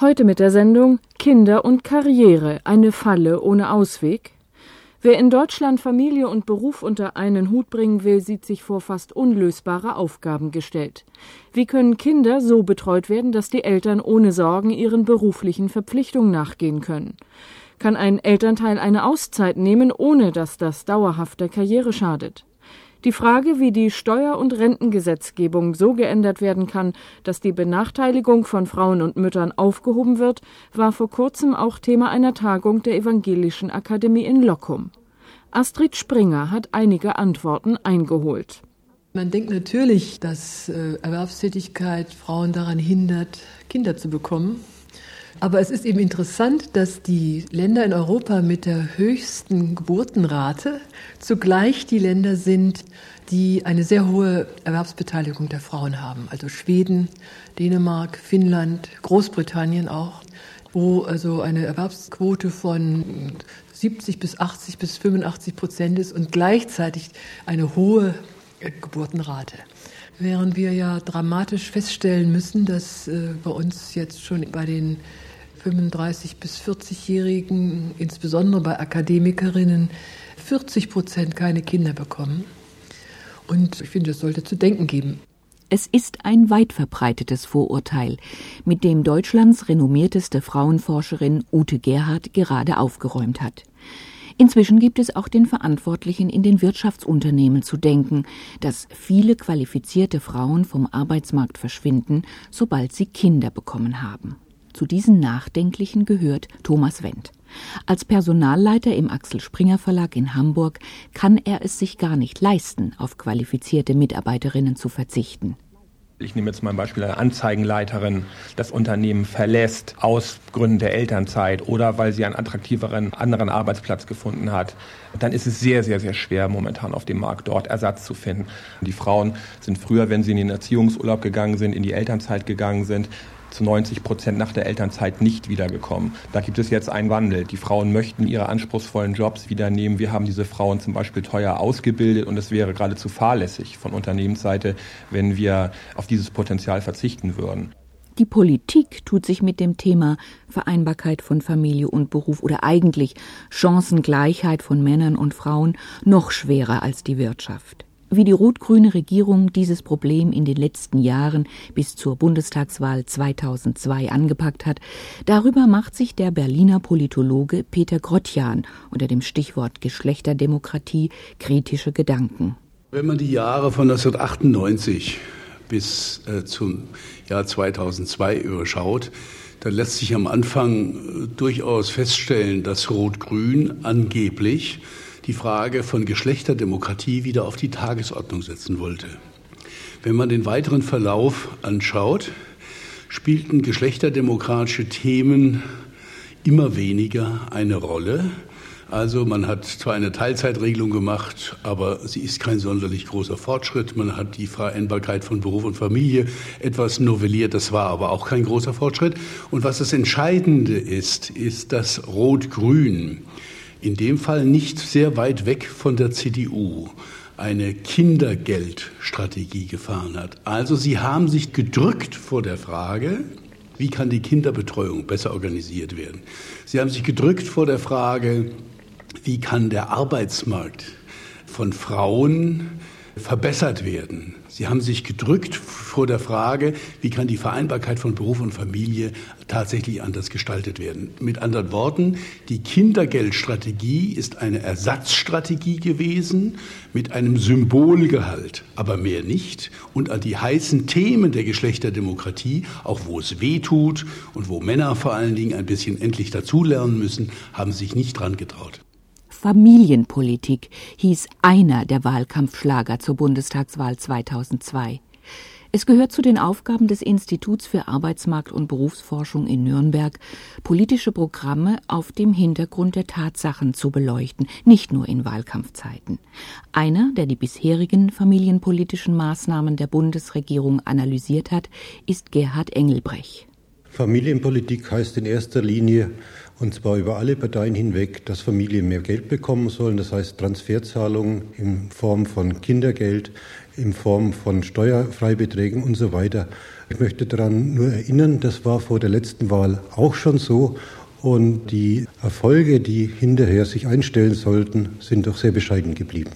Heute mit der Sendung Kinder und Karriere, eine Falle ohne Ausweg. Wer in Deutschland Familie und Beruf unter einen Hut bringen will, sieht sich vor fast unlösbare Aufgaben gestellt. Wie können Kinder so betreut werden, dass die Eltern ohne Sorgen ihren beruflichen Verpflichtungen nachgehen können? Kann ein Elternteil eine Auszeit nehmen, ohne dass das dauerhaft der Karriere schadet? Die Frage, wie die Steuer- und Rentengesetzgebung so geändert werden kann, dass die Benachteiligung von Frauen und Müttern aufgehoben wird, war vor kurzem auch Thema einer Tagung der Evangelischen Akademie in Lockum. Astrid Springer hat einige Antworten eingeholt. Man denkt natürlich, dass äh, Erwerbstätigkeit Frauen daran hindert, Kinder zu bekommen. Aber es ist eben interessant, dass die Länder in Europa mit der höchsten Geburtenrate zugleich die Länder sind, die eine sehr hohe Erwerbsbeteiligung der Frauen haben. Also Schweden, Dänemark, Finnland, Großbritannien auch, wo also eine Erwerbsquote von 70 bis 80 bis 85 Prozent ist und gleichzeitig eine hohe Geburtenrate. Während wir ja dramatisch feststellen müssen, dass äh, bei uns jetzt schon bei den 35 bis 40-Jährigen, insbesondere bei Akademikerinnen, 40 Prozent keine Kinder bekommen. Und ich finde, es sollte zu denken geben. Es ist ein weit verbreitetes Vorurteil, mit dem Deutschlands renommierteste Frauenforscherin Ute Gerhard gerade aufgeräumt hat. Inzwischen gibt es auch den Verantwortlichen in den Wirtschaftsunternehmen zu denken, dass viele qualifizierte Frauen vom Arbeitsmarkt verschwinden, sobald sie Kinder bekommen haben. Zu diesen Nachdenklichen gehört Thomas Wendt. Als Personalleiter im Axel Springer Verlag in Hamburg kann er es sich gar nicht leisten, auf qualifizierte Mitarbeiterinnen zu verzichten. Ich nehme jetzt mal ein Beispiel, eine Anzeigenleiterin das Unternehmen verlässt aus Gründen der Elternzeit oder weil sie einen attraktiveren anderen Arbeitsplatz gefunden hat, dann ist es sehr, sehr, sehr schwer momentan auf dem Markt dort Ersatz zu finden. Die Frauen sind früher, wenn sie in den Erziehungsurlaub gegangen sind, in die Elternzeit gegangen sind, zu 90 Prozent nach der Elternzeit nicht wiedergekommen. Da gibt es jetzt einen Wandel. Die Frauen möchten ihre anspruchsvollen Jobs wieder nehmen. Wir haben diese Frauen zum Beispiel teuer ausgebildet und es wäre geradezu fahrlässig von Unternehmensseite, wenn wir auf dieses Potenzial verzichten würden. Die Politik tut sich mit dem Thema Vereinbarkeit von Familie und Beruf oder eigentlich Chancengleichheit von Männern und Frauen noch schwerer als die Wirtschaft. Wie die rot-grüne Regierung dieses Problem in den letzten Jahren bis zur Bundestagswahl 2002 angepackt hat, darüber macht sich der Berliner Politologe Peter Grotjan unter dem Stichwort Geschlechterdemokratie kritische Gedanken. Wenn man die Jahre von 1998 bis äh, zum Jahr 2002 überschaut, dann lässt sich am Anfang äh, durchaus feststellen, dass Rot-Grün angeblich die Frage von Geschlechterdemokratie wieder auf die Tagesordnung setzen wollte. Wenn man den weiteren Verlauf anschaut, spielten geschlechterdemokratische Themen immer weniger eine Rolle. Also man hat zwar eine Teilzeitregelung gemacht, aber sie ist kein sonderlich großer Fortschritt. Man hat die Vereinbarkeit von Beruf und Familie etwas novelliert, das war aber auch kein großer Fortschritt. Und was das Entscheidende ist, ist, dass Rot-Grün in dem Fall nicht sehr weit weg von der CDU eine Kindergeldstrategie gefahren hat. Also sie haben sich gedrückt vor der Frage, wie kann die Kinderbetreuung besser organisiert werden. Sie haben sich gedrückt vor der Frage, wie kann der Arbeitsmarkt von Frauen verbessert werden. Sie haben sich gedrückt vor der Frage, wie kann die Vereinbarkeit von Beruf und Familie tatsächlich anders gestaltet werden. Mit anderen Worten, die Kindergeldstrategie ist eine Ersatzstrategie gewesen mit einem Symbolgehalt, aber mehr nicht. Und an die heißen Themen der Geschlechterdemokratie, auch wo es weh tut und wo Männer vor allen Dingen ein bisschen endlich dazulernen müssen, haben sich nicht dran getraut. Familienpolitik hieß einer der Wahlkampfschlager zur Bundestagswahl 2002. Es gehört zu den Aufgaben des Instituts für Arbeitsmarkt und Berufsforschung in Nürnberg, politische Programme auf dem Hintergrund der Tatsachen zu beleuchten, nicht nur in Wahlkampfzeiten. Einer, der die bisherigen familienpolitischen Maßnahmen der Bundesregierung analysiert hat, ist Gerhard Engelbrech. Familienpolitik heißt in erster Linie und zwar über alle Parteien hinweg, dass Familien mehr Geld bekommen sollen, das heißt Transferzahlungen in Form von Kindergeld, in Form von Steuerfreibeträgen und so weiter. Ich möchte daran nur erinnern, das war vor der letzten Wahl auch schon so und die Erfolge, die hinterher sich einstellen sollten, sind doch sehr bescheiden geblieben.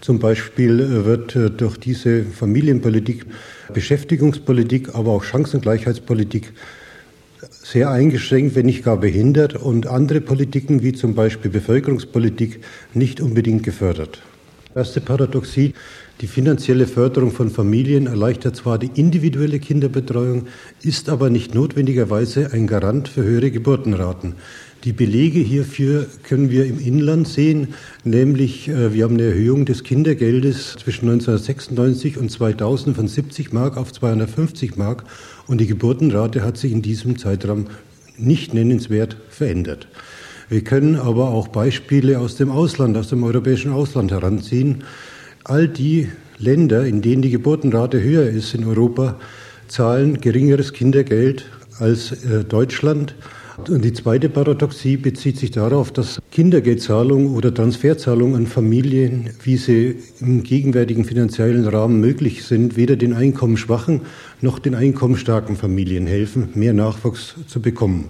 Zum Beispiel wird äh, durch diese Familienpolitik, Beschäftigungspolitik, aber auch Chancengleichheitspolitik sehr eingeschränkt, wenn nicht gar behindert und andere Politiken wie zum Beispiel Bevölkerungspolitik nicht unbedingt gefördert. Erste Paradoxie, die finanzielle Förderung von Familien erleichtert zwar die individuelle Kinderbetreuung, ist aber nicht notwendigerweise ein Garant für höhere Geburtenraten. Die Belege hierfür können wir im Inland sehen, nämlich äh, wir haben eine Erhöhung des Kindergeldes zwischen 1996 und 2000 von 70 Mark auf 250 Mark und die Geburtenrate hat sich in diesem Zeitraum nicht nennenswert verändert. Wir können aber auch Beispiele aus dem Ausland, aus dem europäischen Ausland heranziehen. All die Länder, in denen die Geburtenrate höher ist in Europa, zahlen geringeres Kindergeld als äh, Deutschland. Und die zweite Paradoxie bezieht sich darauf, dass Kindergeldzahlung oder Transferzahlung an Familien, wie sie im gegenwärtigen finanziellen Rahmen möglich sind, weder den einkommensschwachen noch den einkommensstarken Familien helfen, mehr Nachwuchs zu bekommen.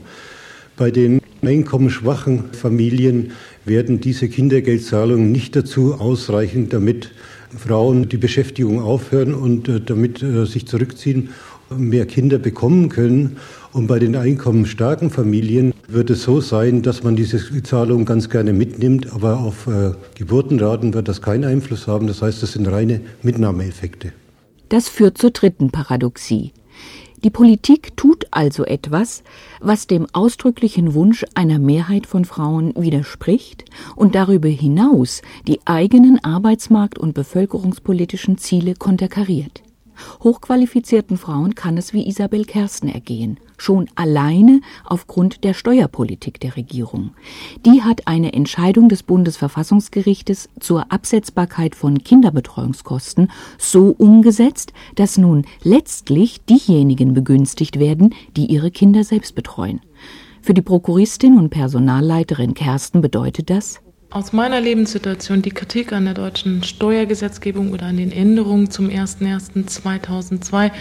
Bei den einkommensschwachen Familien werden diese Kindergeldzahlungen nicht dazu ausreichen, damit Frauen die Beschäftigung aufhören und äh, damit äh, sich zurückziehen, mehr Kinder bekommen können. Und bei den einkommensstarken Familien wird es so sein, dass man diese Zahlung ganz gerne mitnimmt, aber auf äh, Geburtenraten wird das keinen Einfluss haben. Das heißt, das sind reine Mitnahmeeffekte. Das führt zur dritten Paradoxie. Die Politik tut also etwas, was dem ausdrücklichen Wunsch einer Mehrheit von Frauen widerspricht und darüber hinaus die eigenen arbeitsmarkt- und bevölkerungspolitischen Ziele konterkariert. Hochqualifizierten Frauen kann es wie Isabel Kersten ergehen, schon alleine aufgrund der Steuerpolitik der Regierung. Die hat eine Entscheidung des Bundesverfassungsgerichtes zur Absetzbarkeit von Kinderbetreuungskosten so umgesetzt, dass nun letztlich diejenigen begünstigt werden, die ihre Kinder selbst betreuen. Für die Prokuristin und Personalleiterin Kersten bedeutet das, aus meiner Lebenssituation die Kritik an der deutschen Steuergesetzgebung oder an den Änderungen zum 01.01.2002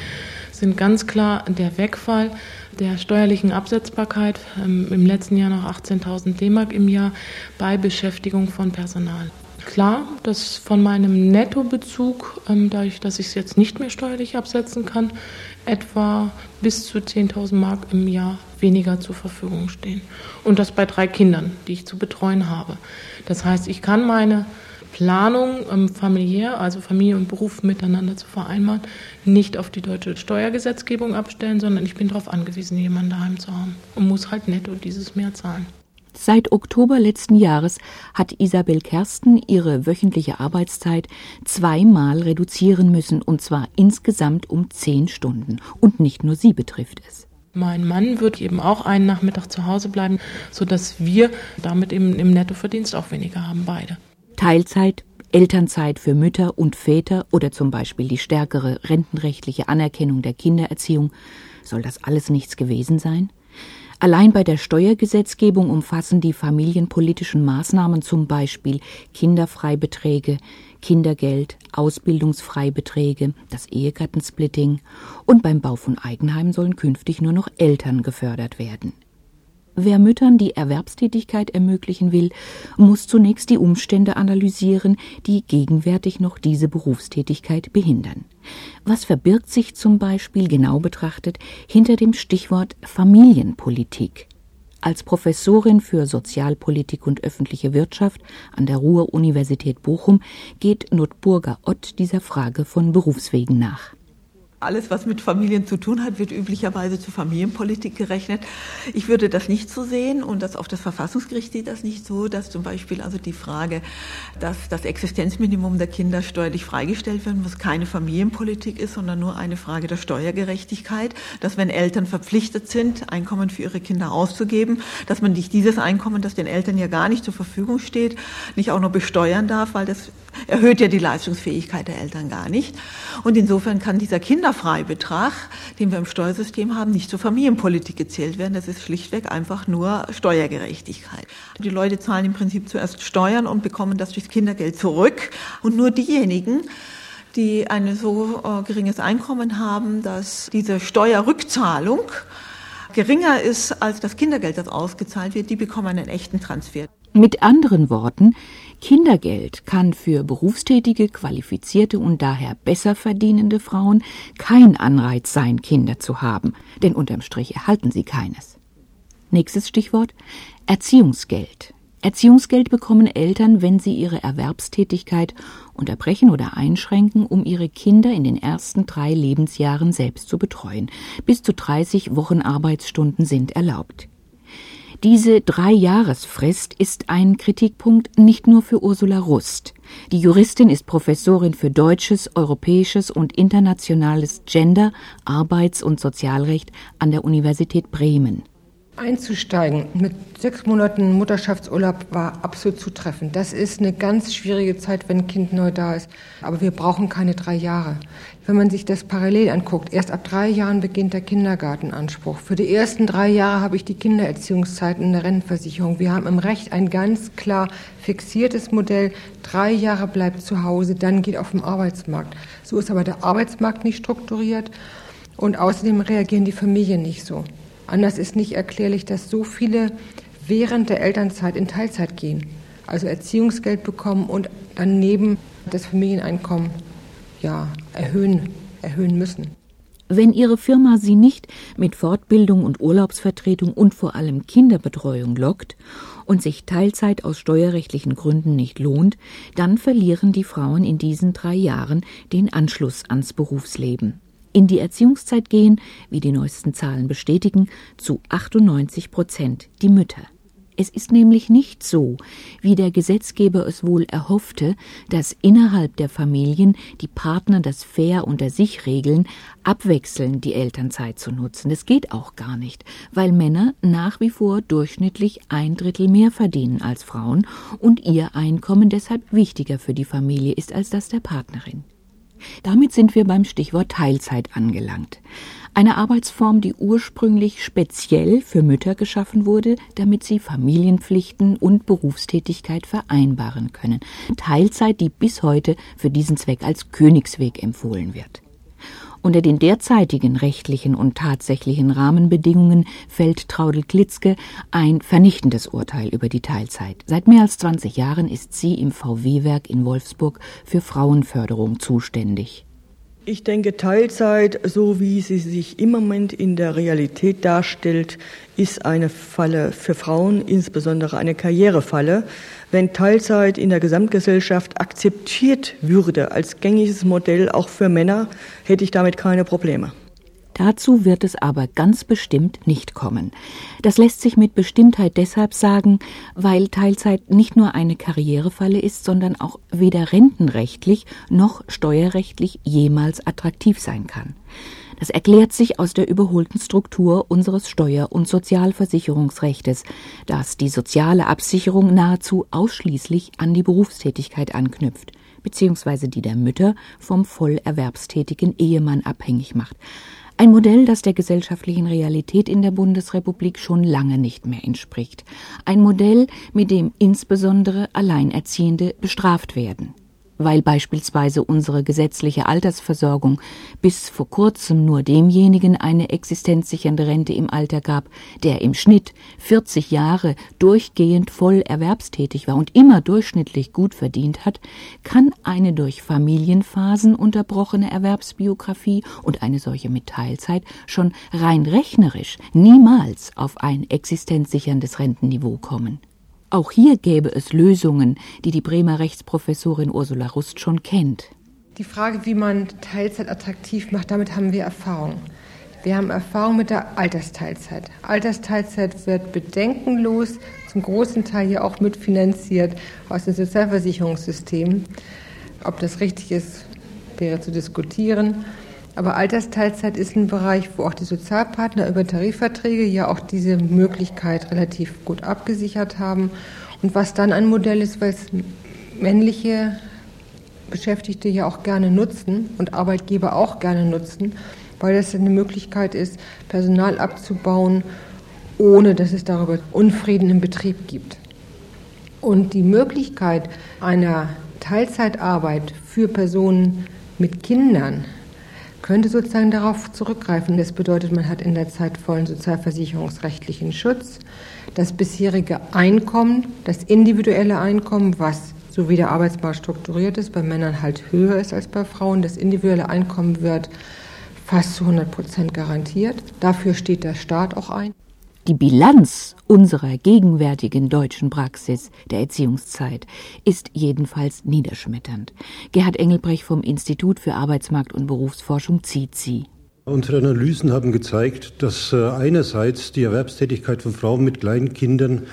sind ganz klar der Wegfall der steuerlichen Absetzbarkeit, ähm, im letzten Jahr noch 18.000 D-Mark im Jahr bei Beschäftigung von Personal. Klar, dass von meinem Nettobezug, ähm, dadurch, dass ich es jetzt nicht mehr steuerlich absetzen kann, etwa bis zu 10.000 Mark im Jahr weniger zur Verfügung stehen. Und das bei drei Kindern, die ich zu betreuen habe. Das heißt, ich kann meine Planung ähm, familiär, also Familie und Beruf miteinander zu vereinbaren, nicht auf die deutsche Steuergesetzgebung abstellen, sondern ich bin darauf angewiesen, jemanden daheim zu haben und muss halt netto dieses mehr zahlen. Seit Oktober letzten Jahres hat Isabel Kersten ihre wöchentliche Arbeitszeit zweimal reduzieren müssen, und zwar insgesamt um zehn Stunden. Und nicht nur sie betrifft es. Mein Mann wird eben auch einen Nachmittag zu Hause bleiben, sodass wir damit eben im Nettoverdienst auch weniger haben, beide. Teilzeit, Elternzeit für Mütter und Väter oder zum Beispiel die stärkere rentenrechtliche Anerkennung der Kindererziehung, soll das alles nichts gewesen sein? Allein bei der Steuergesetzgebung umfassen die familienpolitischen Maßnahmen zum Beispiel Kinderfreibeträge, Kindergeld, Ausbildungsfreibeträge, das Ehegattensplitting und beim Bau von Eigenheimen sollen künftig nur noch Eltern gefördert werden. Wer Müttern die Erwerbstätigkeit ermöglichen will, muss zunächst die Umstände analysieren, die gegenwärtig noch diese Berufstätigkeit behindern. Was verbirgt sich zum Beispiel genau betrachtet hinter dem Stichwort Familienpolitik? Als Professorin für Sozialpolitik und öffentliche Wirtschaft an der Ruhr-Universität Bochum geht Notburger Ott dieser Frage von Berufswegen nach. Alles, was mit Familien zu tun hat, wird üblicherweise zur Familienpolitik gerechnet. Ich würde das nicht so sehen und das auch das Verfassungsgericht sieht das nicht so, dass zum Beispiel also die Frage, dass das Existenzminimum der Kinder steuerlich freigestellt werden muss, keine Familienpolitik ist, sondern nur eine Frage der Steuergerechtigkeit, dass wenn Eltern verpflichtet sind, Einkommen für ihre Kinder auszugeben, dass man nicht dieses Einkommen, das den Eltern ja gar nicht zur Verfügung steht, nicht auch noch besteuern darf, weil das erhöht ja die Leistungsfähigkeit der Eltern gar nicht. Und insofern kann dieser Kinderfreibetrag, den wir im Steuersystem haben, nicht zur Familienpolitik gezählt werden. Das ist schlichtweg einfach nur Steuergerechtigkeit. Die Leute zahlen im Prinzip zuerst Steuern und bekommen das durchs Kindergeld zurück. Und nur diejenigen, die ein so äh, geringes Einkommen haben, dass diese Steuerrückzahlung geringer ist als das Kindergeld, das ausgezahlt wird, die bekommen einen echten Transfer. Mit anderen Worten, Kindergeld kann für berufstätige, qualifizierte und daher besser verdienende Frauen kein Anreiz sein, Kinder zu haben, denn unterm Strich erhalten sie keines. Nächstes Stichwort Erziehungsgeld. Erziehungsgeld bekommen Eltern, wenn sie ihre Erwerbstätigkeit unterbrechen oder einschränken, um ihre Kinder in den ersten drei Lebensjahren selbst zu betreuen. Bis zu 30 Wochenarbeitsstunden sind erlaubt. Diese Dreijahresfrist ist ein Kritikpunkt nicht nur für Ursula Rust. Die Juristin ist Professorin für deutsches, europäisches und internationales Gender, Arbeits- und Sozialrecht an der Universität Bremen einzusteigen mit sechs Monaten Mutterschaftsurlaub war absolut zutreffend. Das ist eine ganz schwierige Zeit, wenn ein Kind neu da ist. Aber wir brauchen keine drei Jahre. Wenn man sich das parallel anguckt, erst ab drei Jahren beginnt der Kindergartenanspruch. Für die ersten drei Jahre habe ich die Kindererziehungszeiten in der Rentenversicherung. Wir haben im Recht ein ganz klar fixiertes Modell. Drei Jahre bleibt zu Hause, dann geht auf den Arbeitsmarkt. So ist aber der Arbeitsmarkt nicht strukturiert. Und außerdem reagieren die Familien nicht so. Anders ist nicht erklärlich, dass so viele während der Elternzeit in Teilzeit gehen, also Erziehungsgeld bekommen und daneben das Familieneinkommen ja, erhöhen, erhöhen müssen. Wenn Ihre Firma Sie nicht mit Fortbildung und Urlaubsvertretung und vor allem Kinderbetreuung lockt und sich Teilzeit aus steuerrechtlichen Gründen nicht lohnt, dann verlieren die Frauen in diesen drei Jahren den Anschluss ans Berufsleben in die Erziehungszeit gehen, wie die neuesten Zahlen bestätigen, zu 98 Prozent die Mütter. Es ist nämlich nicht so, wie der Gesetzgeber es wohl erhoffte, dass innerhalb der Familien die Partner das fair unter sich regeln, abwechselnd die Elternzeit zu nutzen. Das geht auch gar nicht, weil Männer nach wie vor durchschnittlich ein Drittel mehr verdienen als Frauen und ihr Einkommen deshalb wichtiger für die Familie ist als das der Partnerin. Damit sind wir beim Stichwort Teilzeit angelangt. Eine Arbeitsform, die ursprünglich speziell für Mütter geschaffen wurde, damit sie Familienpflichten und Berufstätigkeit vereinbaren können. Teilzeit, die bis heute für diesen Zweck als Königsweg empfohlen wird. Unter den derzeitigen rechtlichen und tatsächlichen Rahmenbedingungen fällt Traudel Klitzke ein vernichtendes Urteil über die Teilzeit. Seit mehr als 20 Jahren ist sie im VW-Werk in Wolfsburg für Frauenförderung zuständig. Ich denke, Teilzeit, so wie sie sich im Moment in der Realität darstellt, ist eine Falle für Frauen, insbesondere eine Karrierefalle. Wenn Teilzeit in der Gesamtgesellschaft akzeptiert würde als gängiges Modell auch für Männer, hätte ich damit keine Probleme. Dazu wird es aber ganz bestimmt nicht kommen. Das lässt sich mit Bestimmtheit deshalb sagen, weil Teilzeit nicht nur eine Karrierefalle ist, sondern auch weder rentenrechtlich noch steuerrechtlich jemals attraktiv sein kann. Das erklärt sich aus der überholten Struktur unseres Steuer- und Sozialversicherungsrechtes, das die soziale Absicherung nahezu ausschließlich an die Berufstätigkeit anknüpft, beziehungsweise die der Mütter vom vollerwerbstätigen Ehemann abhängig macht. Ein Modell, das der gesellschaftlichen Realität in der Bundesrepublik schon lange nicht mehr entspricht. Ein Modell, mit dem insbesondere Alleinerziehende bestraft werden weil beispielsweise unsere gesetzliche Altersversorgung bis vor kurzem nur demjenigen eine existenzsichernde Rente im Alter gab, der im Schnitt 40 Jahre durchgehend voll erwerbstätig war und immer durchschnittlich gut verdient hat, kann eine durch Familienphasen unterbrochene Erwerbsbiografie und eine solche mit Teilzeit schon rein rechnerisch niemals auf ein existenzsicherndes Rentenniveau kommen. Auch hier gäbe es Lösungen, die die Bremer Rechtsprofessorin Ursula Rust schon kennt. Die Frage, wie man Teilzeit attraktiv macht, damit haben wir Erfahrung. Wir haben Erfahrung mit der Altersteilzeit. Altersteilzeit wird bedenkenlos, zum großen Teil ja auch mitfinanziert aus dem Sozialversicherungssystem. Ob das richtig ist, wäre zu diskutieren. Aber Altersteilzeit ist ein Bereich, wo auch die Sozialpartner über Tarifverträge ja auch diese Möglichkeit relativ gut abgesichert haben. Und was dann ein Modell ist, es männliche Beschäftigte ja auch gerne nutzen und Arbeitgeber auch gerne nutzen, weil das eine Möglichkeit ist, Personal abzubauen, ohne dass es darüber Unfrieden im Betrieb gibt. Und die Möglichkeit einer Teilzeitarbeit für Personen mit Kindern könnte sozusagen darauf zurückgreifen. Das bedeutet, man hat in der Zeit vollen sozialversicherungsrechtlichen Schutz, das bisherige Einkommen, das individuelle Einkommen, was so wie der Arbeitsmarkt strukturiert ist, bei Männern halt höher ist als bei Frauen. Das individuelle Einkommen wird fast zu 100 Prozent garantiert. Dafür steht der Staat auch ein. Die Bilanz unserer gegenwärtigen deutschen Praxis der Erziehungszeit ist jedenfalls niederschmetternd. Gerhard Engelbrecht vom Institut für Arbeitsmarkt und Berufsforschung zieht sie. Unsere Analysen haben gezeigt, dass äh, einerseits die Erwerbstätigkeit von Frauen mit kleinen Kindern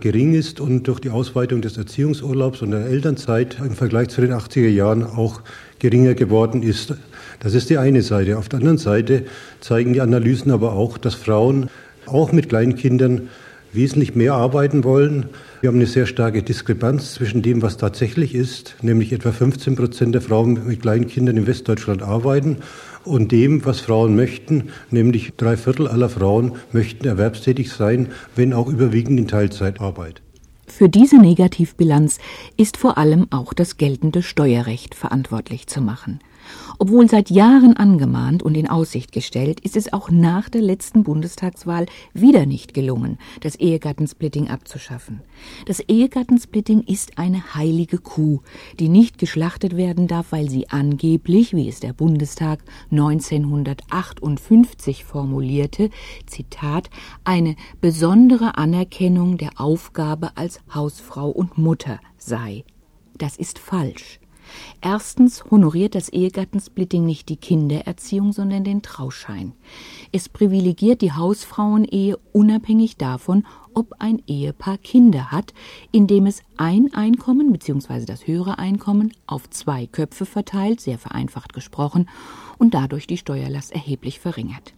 gering ist und durch die Ausweitung des Erziehungsurlaubs und der Elternzeit im Vergleich zu den 80er Jahren auch geringer geworden ist. Das ist die eine Seite. Auf der anderen Seite zeigen die Analysen aber auch, dass Frauen auch mit Kleinkindern wesentlich mehr arbeiten wollen. Wir haben eine sehr starke Diskrepanz zwischen dem, was tatsächlich ist, nämlich etwa 15 Prozent der Frauen mit Kleinkindern in Westdeutschland arbeiten, und dem, was Frauen möchten, nämlich drei Viertel aller Frauen möchten erwerbstätig sein, wenn auch überwiegend in Teilzeitarbeit. Für diese Negativbilanz ist vor allem auch das geltende Steuerrecht verantwortlich zu machen. Obwohl seit Jahren angemahnt und in Aussicht gestellt, ist es auch nach der letzten Bundestagswahl wieder nicht gelungen, das Ehegattensplitting abzuschaffen. Das Ehegattensplitting ist eine heilige Kuh, die nicht geschlachtet werden darf, weil sie angeblich, wie es der Bundestag 1958 formulierte, Zitat, eine besondere Anerkennung der Aufgabe als Hausfrau und Mutter sei. Das ist falsch. Erstens honoriert das Ehegattensplitting nicht die Kindererziehung, sondern den Trauschein. Es privilegiert die Hausfrauenehe unabhängig davon, ob ein Ehepaar Kinder hat, indem es ein Einkommen bzw. das höhere Einkommen auf zwei Köpfe verteilt, sehr vereinfacht gesprochen, und dadurch die Steuerlast erheblich verringert.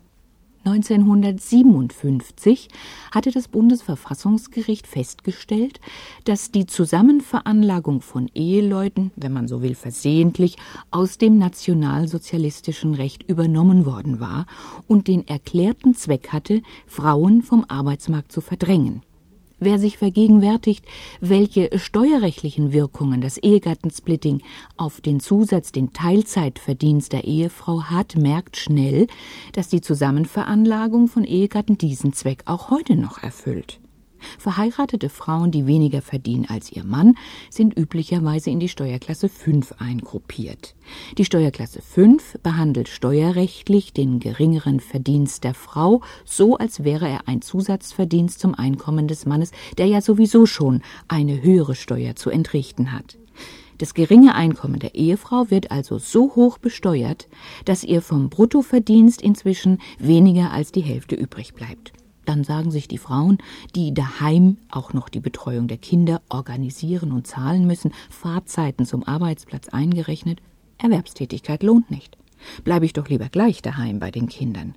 1957 hatte das Bundesverfassungsgericht festgestellt, dass die Zusammenveranlagung von Eheleuten, wenn man so will versehentlich, aus dem nationalsozialistischen Recht übernommen worden war und den erklärten Zweck hatte, Frauen vom Arbeitsmarkt zu verdrängen. Wer sich vergegenwärtigt, welche steuerrechtlichen Wirkungen das Ehegattensplitting auf den Zusatz, den Teilzeitverdienst der Ehefrau hat, merkt schnell, dass die Zusammenveranlagung von Ehegatten diesen Zweck auch heute noch erfüllt. Verheiratete Frauen, die weniger verdienen als ihr Mann, sind üblicherweise in die Steuerklasse 5 eingruppiert. Die Steuerklasse 5 behandelt steuerrechtlich den geringeren Verdienst der Frau so, als wäre er ein Zusatzverdienst zum Einkommen des Mannes, der ja sowieso schon eine höhere Steuer zu entrichten hat. Das geringe Einkommen der Ehefrau wird also so hoch besteuert, dass ihr vom Bruttoverdienst inzwischen weniger als die Hälfte übrig bleibt. Dann sagen sich die Frauen, die daheim auch noch die Betreuung der Kinder organisieren und zahlen müssen, Fahrzeiten zum Arbeitsplatz eingerechnet, Erwerbstätigkeit lohnt nicht. Bleibe ich doch lieber gleich daheim bei den Kindern.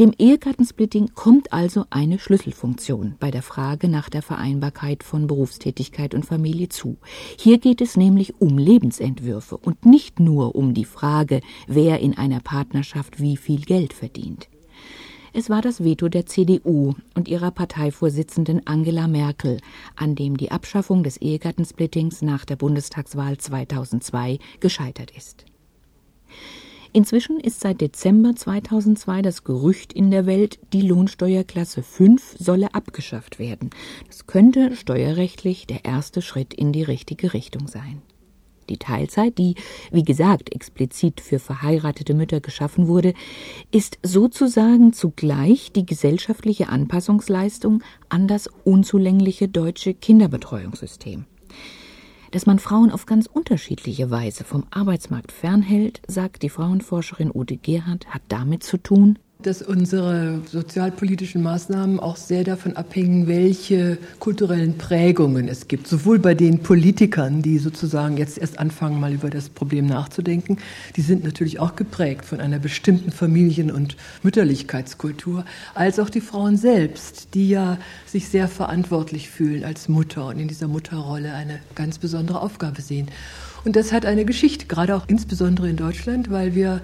Dem Ehegattensplitting kommt also eine Schlüsselfunktion bei der Frage nach der Vereinbarkeit von Berufstätigkeit und Familie zu. Hier geht es nämlich um Lebensentwürfe und nicht nur um die Frage, wer in einer Partnerschaft wie viel Geld verdient. Es war das Veto der CDU und ihrer Parteivorsitzenden Angela Merkel, an dem die Abschaffung des Ehegattensplittings nach der Bundestagswahl 2002 gescheitert ist. Inzwischen ist seit Dezember 2002 das Gerücht in der Welt, die Lohnsteuerklasse 5 solle abgeschafft werden. Das könnte steuerrechtlich der erste Schritt in die richtige Richtung sein. Die Teilzeit, die, wie gesagt, explizit für verheiratete Mütter geschaffen wurde, ist sozusagen zugleich die gesellschaftliche Anpassungsleistung an das unzulängliche deutsche Kinderbetreuungssystem. Dass man Frauen auf ganz unterschiedliche Weise vom Arbeitsmarkt fernhält, sagt die Frauenforscherin Ute Gerhardt, hat damit zu tun, dass unsere sozialpolitischen Maßnahmen auch sehr davon abhängen, welche kulturellen Prägungen es gibt. Sowohl bei den Politikern, die sozusagen jetzt erst anfangen, mal über das Problem nachzudenken, die sind natürlich auch geprägt von einer bestimmten Familien- und Mütterlichkeitskultur, als auch die Frauen selbst, die ja sich sehr verantwortlich fühlen als Mutter und in dieser Mutterrolle eine ganz besondere Aufgabe sehen. Und das hat eine Geschichte, gerade auch insbesondere in Deutschland, weil wir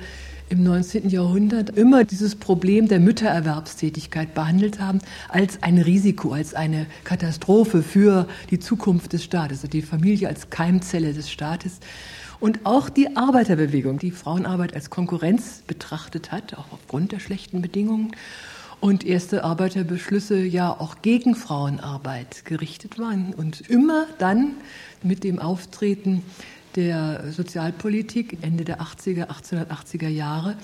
im 19. Jahrhundert immer dieses Problem der Müttererwerbstätigkeit behandelt haben als ein Risiko, als eine Katastrophe für die Zukunft des Staates, also die Familie als Keimzelle des Staates. Und auch die Arbeiterbewegung, die Frauenarbeit als Konkurrenz betrachtet hat, auch aufgrund der schlechten Bedingungen. Und erste Arbeiterbeschlüsse ja auch gegen Frauenarbeit gerichtet waren. Und immer dann mit dem Auftreten der Sozialpolitik Ende der 80er, 1880er Jahre.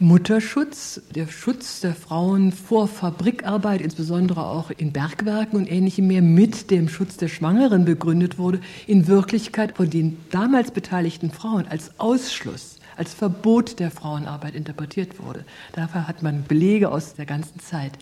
Mutterschutz, der Schutz der Frauen vor Fabrikarbeit, insbesondere auch in Bergwerken und ähnlichem mehr, mit dem Schutz der Schwangeren begründet wurde, in Wirklichkeit von den damals beteiligten Frauen als Ausschluss, als Verbot der Frauenarbeit interpretiert wurde. Dafür hat man Belege aus der ganzen Zeit.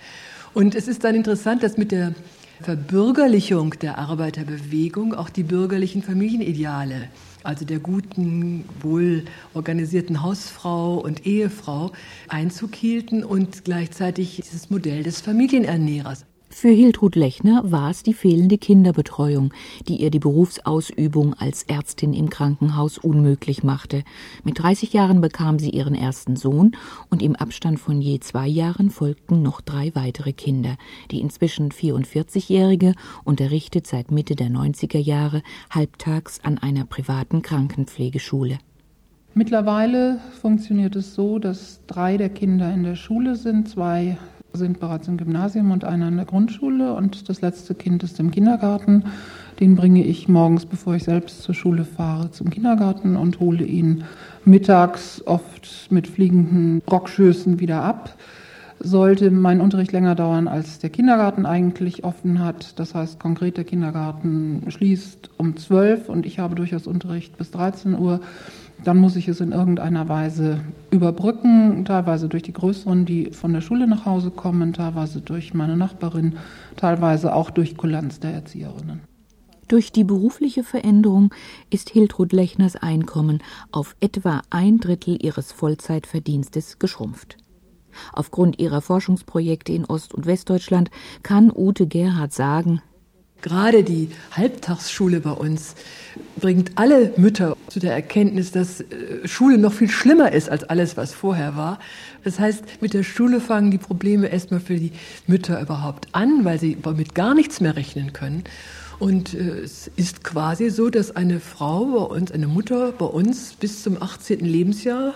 Und es ist dann interessant, dass mit der Verbürgerlichung der Arbeiterbewegung auch die bürgerlichen Familienideale also der guten, wohl organisierten Hausfrau und Ehefrau, Einzug hielten und gleichzeitig dieses Modell des Familienernährers. Für Hiltrud Lechner war es die fehlende Kinderbetreuung, die ihr die Berufsausübung als Ärztin im Krankenhaus unmöglich machte. Mit 30 Jahren bekam sie ihren ersten Sohn und im Abstand von je zwei Jahren folgten noch drei weitere Kinder. Die inzwischen 44-Jährige unterrichtet seit Mitte der 90er Jahre halbtags an einer privaten Krankenpflegeschule. Mittlerweile funktioniert es so, dass drei der Kinder in der Schule sind, zwei sind bereits im Gymnasium und einer in der Grundschule und das letzte Kind ist im Kindergarten. Den bringe ich morgens, bevor ich selbst zur Schule fahre, zum Kindergarten und hole ihn mittags oft mit fliegenden Rockschößen wieder ab. Sollte mein Unterricht länger dauern, als der Kindergarten eigentlich offen hat, das heißt konkret der Kindergarten schließt um 12 und ich habe durchaus Unterricht bis 13 Uhr, dann muss ich es in irgendeiner Weise überbrücken, teilweise durch die Größeren, die von der Schule nach Hause kommen, teilweise durch meine Nachbarin, teilweise auch durch Kulanz der Erzieherinnen. Durch die berufliche Veränderung ist Hiltrud Lechners Einkommen auf etwa ein Drittel ihres Vollzeitverdienstes geschrumpft. Aufgrund ihrer Forschungsprojekte in Ost- und Westdeutschland kann Ute Gerhard sagen, Gerade die Halbtagsschule bei uns bringt alle Mütter zu der Erkenntnis, dass äh, Schule noch viel schlimmer ist als alles, was vorher war. Das heißt, mit der Schule fangen die Probleme erstmal für die Mütter überhaupt an, weil sie mit gar nichts mehr rechnen können. Und äh, es ist quasi so, dass eine Frau bei uns, eine Mutter bei uns bis zum 18. Lebensjahr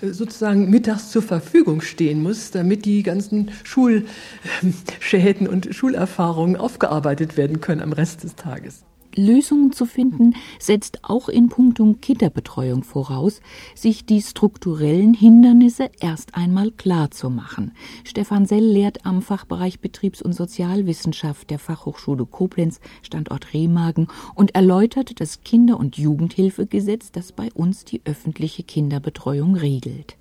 äh, sozusagen mittags zur Verfügung stehen muss, damit die ganzen Schulschäden und Schulerfahrungen aufgearbeitet werden können am Rest des Tages. Lösungen zu finden, setzt auch in puncto Kinderbetreuung voraus, sich die strukturellen Hindernisse erst einmal klar zu machen. Stefan Sell lehrt am Fachbereich Betriebs- und Sozialwissenschaft der Fachhochschule Koblenz, Standort Remagen, und erläutert das Kinder- und Jugendhilfegesetz, das bei uns die öffentliche Kinderbetreuung regelt.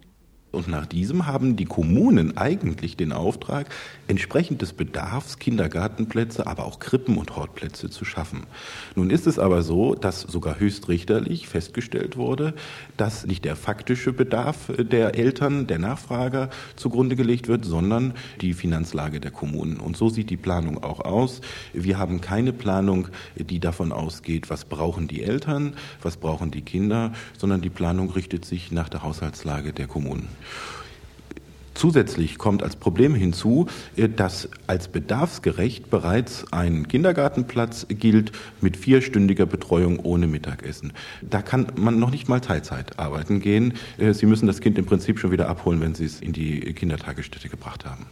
Und nach diesem haben die Kommunen eigentlich den Auftrag, entsprechend des Bedarfs Kindergartenplätze, aber auch Krippen und Hortplätze zu schaffen. Nun ist es aber so, dass sogar höchstrichterlich festgestellt wurde, dass nicht der faktische Bedarf der Eltern, der Nachfrager zugrunde gelegt wird, sondern die Finanzlage der Kommunen. Und so sieht die Planung auch aus. Wir haben keine Planung, die davon ausgeht, was brauchen die Eltern, was brauchen die Kinder, sondern die Planung richtet sich nach der Haushaltslage der Kommunen. Zusätzlich kommt als Problem hinzu, äh, dass als bedarfsgerecht bereits ein Kindergartenplatz gilt mit vierstündiger Betreuung ohne Mittagessen. Da kann man noch nicht mal Teilzeit arbeiten gehen. Äh, Sie müssen das Kind im Prinzip schon wieder abholen, wenn Sie es in die Kindertagesstätte gebracht haben.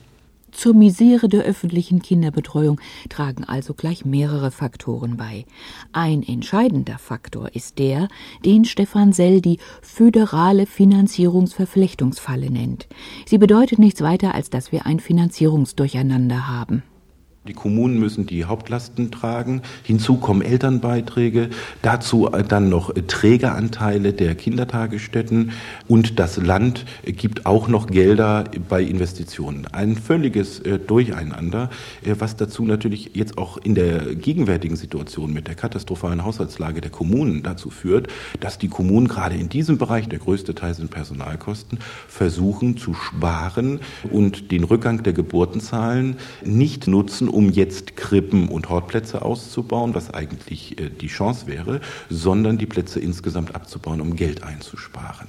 Zur Misere der öffentlichen Kinderbetreuung tragen also gleich mehrere Faktoren bei. Ein entscheidender Faktor ist der, den Stefan Sell die föderale Finanzierungsverflechtungsfalle nennt. Sie bedeutet nichts weiter, als dass wir ein Finanzierungsdurcheinander haben. Die Kommunen müssen die Hauptlasten tragen. Hinzu kommen Elternbeiträge, dazu dann noch Trägeranteile der Kindertagesstätten und das Land gibt auch noch Gelder bei Investitionen. Ein völliges äh, Durcheinander, äh, was dazu natürlich jetzt auch in der gegenwärtigen Situation mit der katastrophalen Haushaltslage der Kommunen dazu führt, dass die Kommunen gerade in diesem Bereich, der größte Teil sind Personalkosten, versuchen zu sparen und den Rückgang der Geburtenzahlen nicht nutzen, um jetzt Krippen und Hortplätze auszubauen, was eigentlich äh, die Chance wäre, sondern die Plätze insgesamt abzubauen, um Geld einzusparen.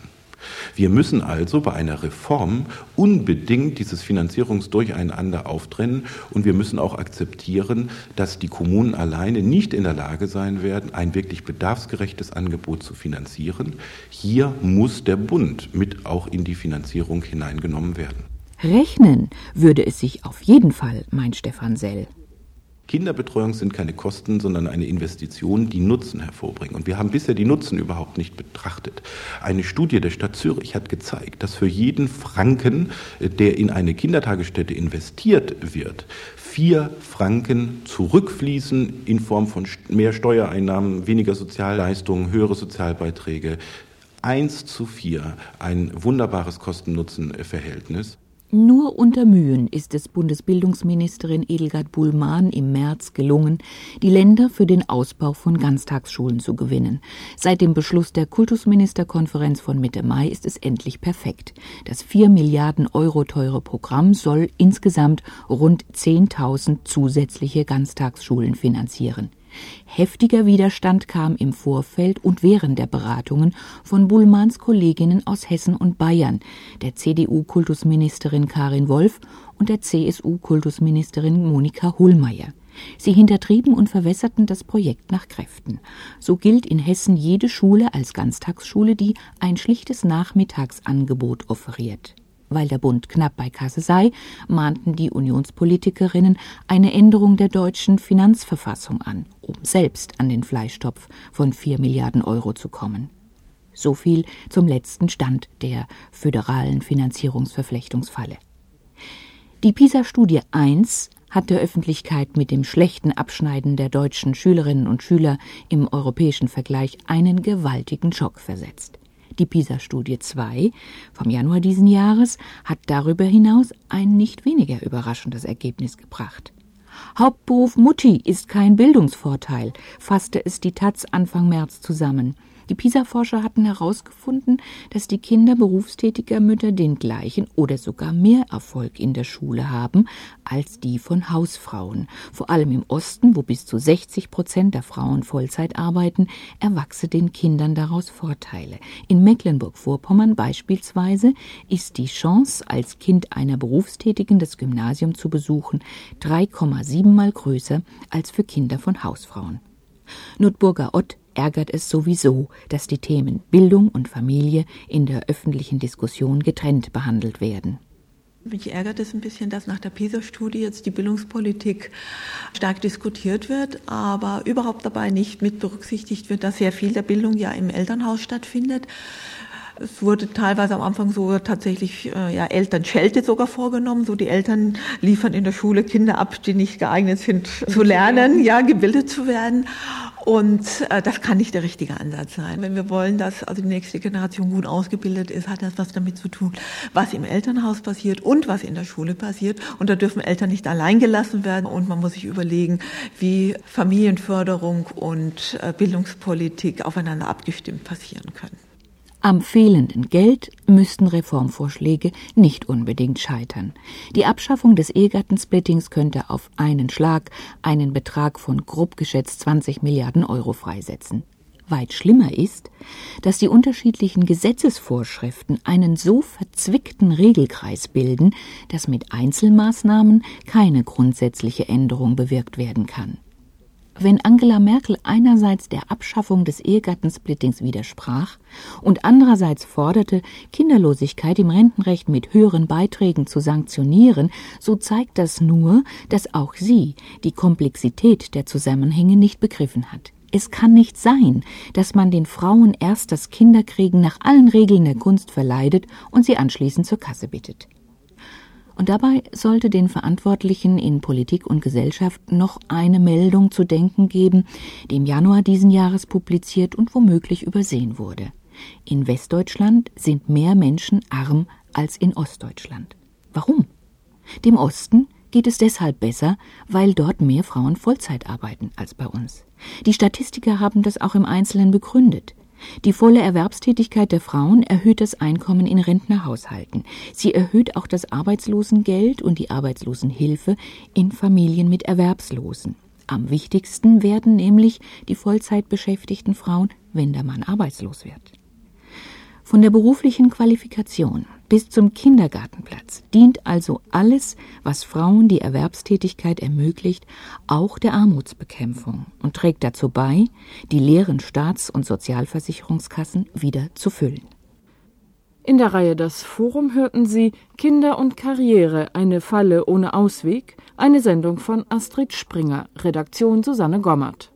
Wir müssen also bei einer Reform unbedingt dieses Finanzierungsdurcheinander auftrennen und wir müssen auch akzeptieren, dass die Kommunen alleine nicht in der Lage sein werden, ein wirklich bedarfsgerechtes Angebot zu finanzieren. Hier muss der Bund mit auch in die Finanzierung hineingenommen werden. Rechnen würde es sich auf jeden Fall, meint Stefan Sell. Kinderbetreuung sind keine Kosten, sondern eine Investition, die Nutzen hervorbringen. Und wir haben bisher die Nutzen überhaupt nicht betrachtet. Eine Studie der Stadt Zürich hat gezeigt, dass für jeden Franken, äh, der in eine Kindertagesstätte investiert wird, vier Franken zurückfließen in Form von mehr Steuereinnahmen, weniger Sozialleistungen, höhere Sozialbeiträge. Eins zu vier, ein wunderbares Kosten-Nutzen-Verhältnis. Nur unter Mühen ist es Bundesbildungsministerin Edelgard Buhlmann im März gelungen, die Länder für den Ausbau von Ganztagsschulen zu gewinnen. Seit dem Beschluss der Kultusministerkonferenz von Mitte Mai ist es endlich perfekt. Das vier Milliarden Euro teure Programm soll insgesamt rund 10.000 zusätzliche Ganztagsschulen finanzieren. Heftiger Widerstand kam im Vorfeld und während der Beratungen von Bullmanns Kolleginnen aus Hessen und Bayern, der CDU-Kultusministerin Karin Wolf und der CSU-Kultusministerin Monika Hohlmeier. Sie hintertrieben und verwässerten das Projekt nach Kräften. So gilt in Hessen jede Schule als Ganztagsschule, die ein schlichtes Nachmittagsangebot offeriert. Weil der Bund knapp bei Kasse sei, mahnten die Unionspolitikerinnen eine Änderung der deutschen Finanzverfassung an, um selbst an den Fleischtopf von vier Milliarden Euro zu kommen. So viel zum letzten Stand der föderalen Finanzierungsverflechtungsfalle. Die PISA-Studie 1 hat der Öffentlichkeit mit dem schlechten Abschneiden der deutschen Schülerinnen und Schüler im europäischen Vergleich einen gewaltigen Schock versetzt. Die PISA-Studie 2 vom Januar diesen Jahres hat darüber hinaus ein nicht weniger überraschendes Ergebnis gebracht. Hauptberuf Mutti ist kein Bildungsvorteil, fasste es die Taz Anfang März zusammen. Die PISA-Forscher hatten herausgefunden, dass die Kinder berufstätiger Mütter den gleichen oder sogar mehr Erfolg in der Schule haben als die von Hausfrauen. Vor allem im Osten, wo bis zu 60 Prozent der Frauen Vollzeit arbeiten, erwachse den Kindern daraus Vorteile. In Mecklenburg-Vorpommern beispielsweise ist die Chance, als Kind einer Berufstätigen das Gymnasium zu besuchen, 3,7 mal größer als für Kinder von Hausfrauen. Notburger Ott ärgert es sowieso, dass die Themen Bildung und Familie in der öffentlichen Diskussion getrennt behandelt werden. Mich ärgert es ein bisschen, dass nach der PISA-Studie jetzt die Bildungspolitik stark diskutiert wird, aber überhaupt dabei nicht mit berücksichtigt wird, dass sehr viel der Bildung ja im Elternhaus stattfindet. Es wurde teilweise am Anfang sogar tatsächlich äh, ja, Elternschelte sogar vorgenommen. So die Eltern liefern in der Schule Kinder ab, die nicht geeignet sind zu lernen, ja, gebildet zu werden. Und äh, das kann nicht der richtige Ansatz sein. Wenn wir wollen, dass also die nächste Generation gut ausgebildet ist, hat das was damit zu tun, was im Elternhaus passiert und was in der Schule passiert. Und da dürfen Eltern nicht allein gelassen werden. Und man muss sich überlegen, wie Familienförderung und äh, Bildungspolitik aufeinander abgestimmt passieren können. Am fehlenden Geld müssten Reformvorschläge nicht unbedingt scheitern. Die Abschaffung des Ehegattensplittings könnte auf einen Schlag einen Betrag von grob geschätzt 20 Milliarden Euro freisetzen. Weit schlimmer ist, dass die unterschiedlichen Gesetzesvorschriften einen so verzwickten Regelkreis bilden, dass mit Einzelmaßnahmen keine grundsätzliche Änderung bewirkt werden kann. Wenn Angela Merkel einerseits der Abschaffung des Ehegattensplittings widersprach und andererseits forderte, Kinderlosigkeit im Rentenrecht mit höheren Beiträgen zu sanktionieren, so zeigt das nur, dass auch sie die Komplexität der Zusammenhänge nicht begriffen hat. Es kann nicht sein, dass man den Frauen erst das Kinderkriegen nach allen Regeln der Kunst verleidet und sie anschließend zur Kasse bittet. Und dabei sollte den Verantwortlichen in Politik und Gesellschaft noch eine Meldung zu denken geben, die im Januar diesen Jahres publiziert und womöglich übersehen wurde. In Westdeutschland sind mehr Menschen arm als in Ostdeutschland. Warum? Dem Osten geht es deshalb besser, weil dort mehr Frauen Vollzeit arbeiten als bei uns. Die Statistiker haben das auch im Einzelnen begründet. Die volle Erwerbstätigkeit der Frauen erhöht das Einkommen in Rentnerhaushalten. Sie erhöht auch das Arbeitslosengeld und die Arbeitslosenhilfe in Familien mit Erwerbslosen. Am wichtigsten werden nämlich die Vollzeit beschäftigten Frauen, wenn der Mann arbeitslos wird. Von der beruflichen Qualifikation bis zum Kindergartenplatz dient also alles, was Frauen die Erwerbstätigkeit ermöglicht, auch der Armutsbekämpfung und trägt dazu bei, die leeren Staats- und Sozialversicherungskassen wieder zu füllen. In der Reihe Das Forum hörten Sie Kinder und Karriere, eine Falle ohne Ausweg, eine Sendung von Astrid Springer, Redaktion Susanne Gommert.